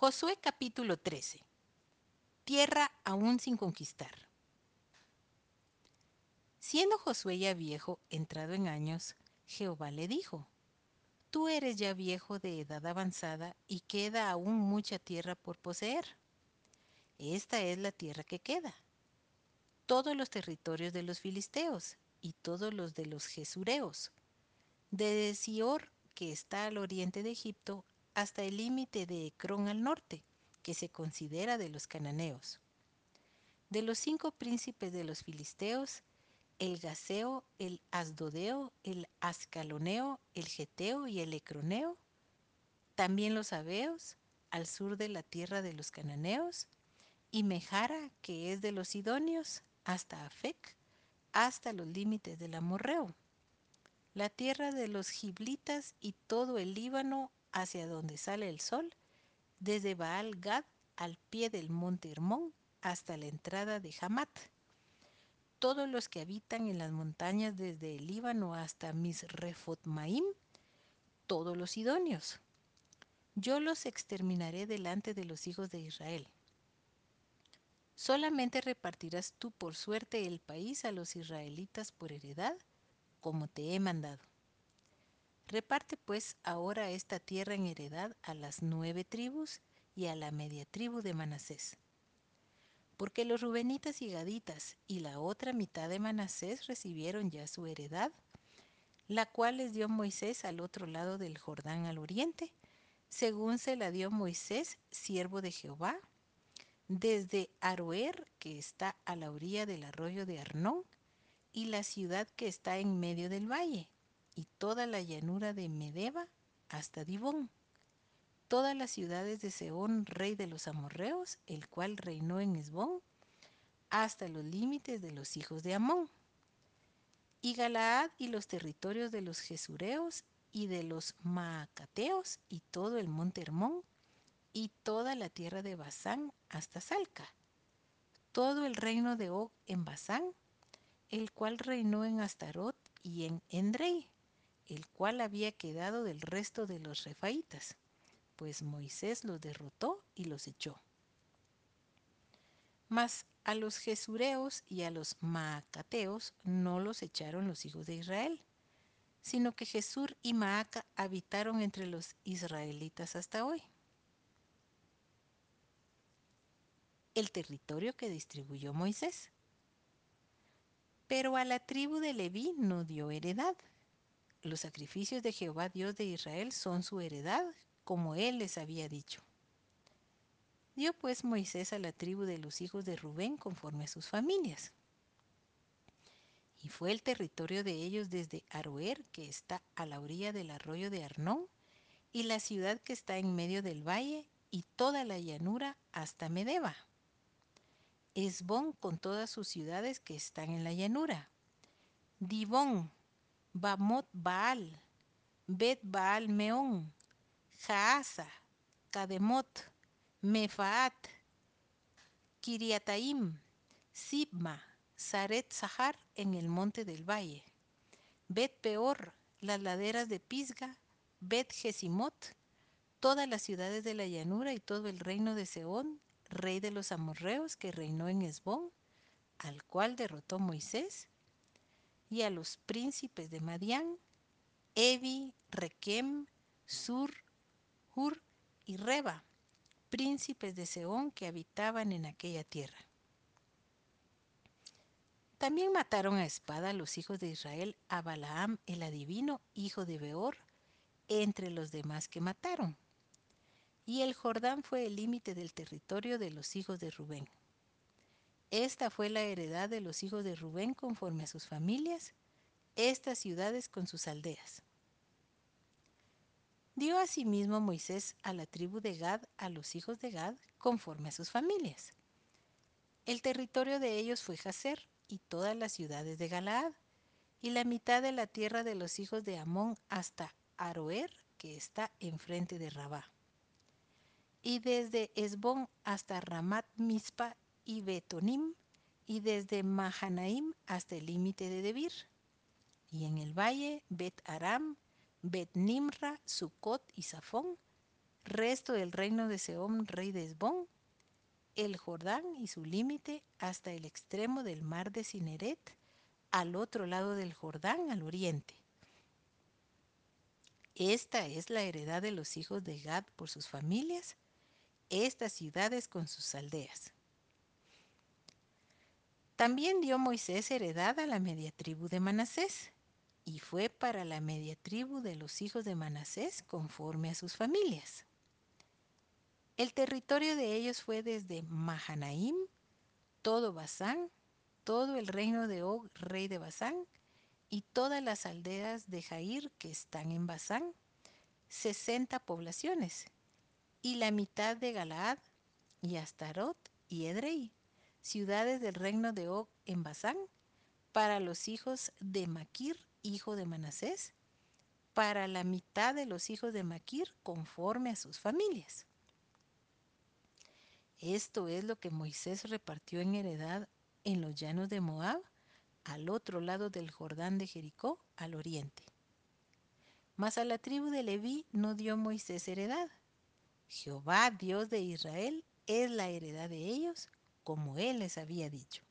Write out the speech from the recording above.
Josué capítulo 13. Tierra aún sin conquistar. Siendo Josué ya viejo, entrado en años, Jehová le dijo, Tú eres ya viejo de edad avanzada y queda aún mucha tierra por poseer. Esta es la tierra que queda. Todos los territorios de los filisteos y todos los de los jesureos, desde Sior, que está al oriente de Egipto, hasta el límite de Ecrón al norte, que se considera de los cananeos. De los cinco príncipes de los filisteos, el Gaseo, el Asdodeo, el Ascaloneo, el Geteo y el Ecroneo, también los Abeos, al sur de la tierra de los cananeos, y Mejara, que es de los Sidonios, hasta Afec, hasta los límites del Amorreo, la tierra de los Giblitas y todo el Líbano hacia donde sale el sol, desde Baal Gad al pie del monte Hermón hasta la entrada de Hamat. Todos los que habitan en las montañas desde el Líbano hasta Misrefotmaim, todos los idóneos. Yo los exterminaré delante de los hijos de Israel. Solamente repartirás tú por suerte el país a los israelitas por heredad, como te he mandado. Reparte pues ahora esta tierra en heredad a las nueve tribus y a la media tribu de Manasés. Porque los rubenitas y gaditas y la otra mitad de Manasés recibieron ya su heredad, la cual les dio Moisés al otro lado del Jordán al oriente, según se la dio Moisés, siervo de Jehová, desde Aroer, que está a la orilla del arroyo de Arnón, y la ciudad que está en medio del valle, y toda la llanura de Medeba hasta Dibón, todas las ciudades de Seón, rey de los amorreos, el cual reinó en Esbón, hasta los límites de los hijos de Amón, y Galaad y los territorios de los Jesureos y de los Maacateos y todo el monte Hermón y toda la tierra de Basán hasta Salca, todo el reino de Og en Basán, el cual reinó en Astarot y en Endrei, el cual había quedado del resto de los refaitas, pues Moisés los derrotó y los echó. Mas a los jesureos y a los maacateos no los echaron los hijos de Israel, sino que Jesur y Maaca habitaron entre los israelitas hasta hoy. El territorio que distribuyó Moisés. Pero a la tribu de Leví no dio heredad, los sacrificios de Jehová Dios de Israel son su heredad, como él les había dicho. Dio pues Moisés a la tribu de los hijos de Rubén conforme a sus familias. Y fue el territorio de ellos desde Aroer, que está a la orilla del arroyo de Arnón, y la ciudad que está en medio del valle, y toda la llanura hasta Medeba. Esbón con todas sus ciudades que están en la llanura. Dibón, Bamot Baal, Bet Baal Meón, Jaasa, Kademot, Mefaat, Kiriataim, Sibma, Saret Sahar en el monte del valle, Bet Peor, las laderas de Pisga, Bet Gesimot, todas las ciudades de la llanura y todo el reino de Seón, rey de los amorreos que reinó en Esbón, al cual derrotó Moisés, y a los príncipes de Madián, Evi, Requem, Sur, Hur y Reba, príncipes de Seón que habitaban en aquella tierra. También mataron a espada a los hijos de Israel a Balaam el adivino, hijo de Beor, entre los demás que mataron. Y el Jordán fue el límite del territorio de los hijos de Rubén. Esta fue la heredad de los hijos de Rubén conforme a sus familias, estas ciudades con sus aldeas. Dio asimismo Moisés a la tribu de Gad a los hijos de Gad conforme a sus familias. El territorio de ellos fue Jazer y todas las ciudades de Galaad, y la mitad de la tierra de los hijos de Amón hasta Aroer, que está enfrente de Rabá. Y desde Esbón hasta Ramat Mispa y Betonim, y desde Mahanaim hasta el límite de Debir. Y en el valle Bet Aram, Bet Nimra, Sucot y Safón, resto del reino de Sehón, rey de Esbón, el Jordán y su límite hasta el extremo del mar de Cineret, al otro lado del Jordán, al oriente. Esta es la heredad de los hijos de Gad por sus familias, estas ciudades con sus aldeas. También dio Moisés heredad a la media tribu de Manasés, y fue para la media tribu de los hijos de Manasés conforme a sus familias. El territorio de ellos fue desde Mahanaim, todo Basán, todo el reino de Og, rey de Basán, y todas las aldeas de Jair que están en Basán, sesenta poblaciones, y la mitad de Galaad, y Astarot y Edrei, ciudades del reino de Og en Basán, para los hijos de Maquir, hijo de Manasés, para la mitad de los hijos de Maquir conforme a sus familias. Esto es lo que Moisés repartió en heredad en los llanos de Moab, al otro lado del Jordán de Jericó, al oriente. Mas a la tribu de Leví no dio Moisés heredad. Jehová, Dios de Israel, es la heredad de ellos, como él les había dicho.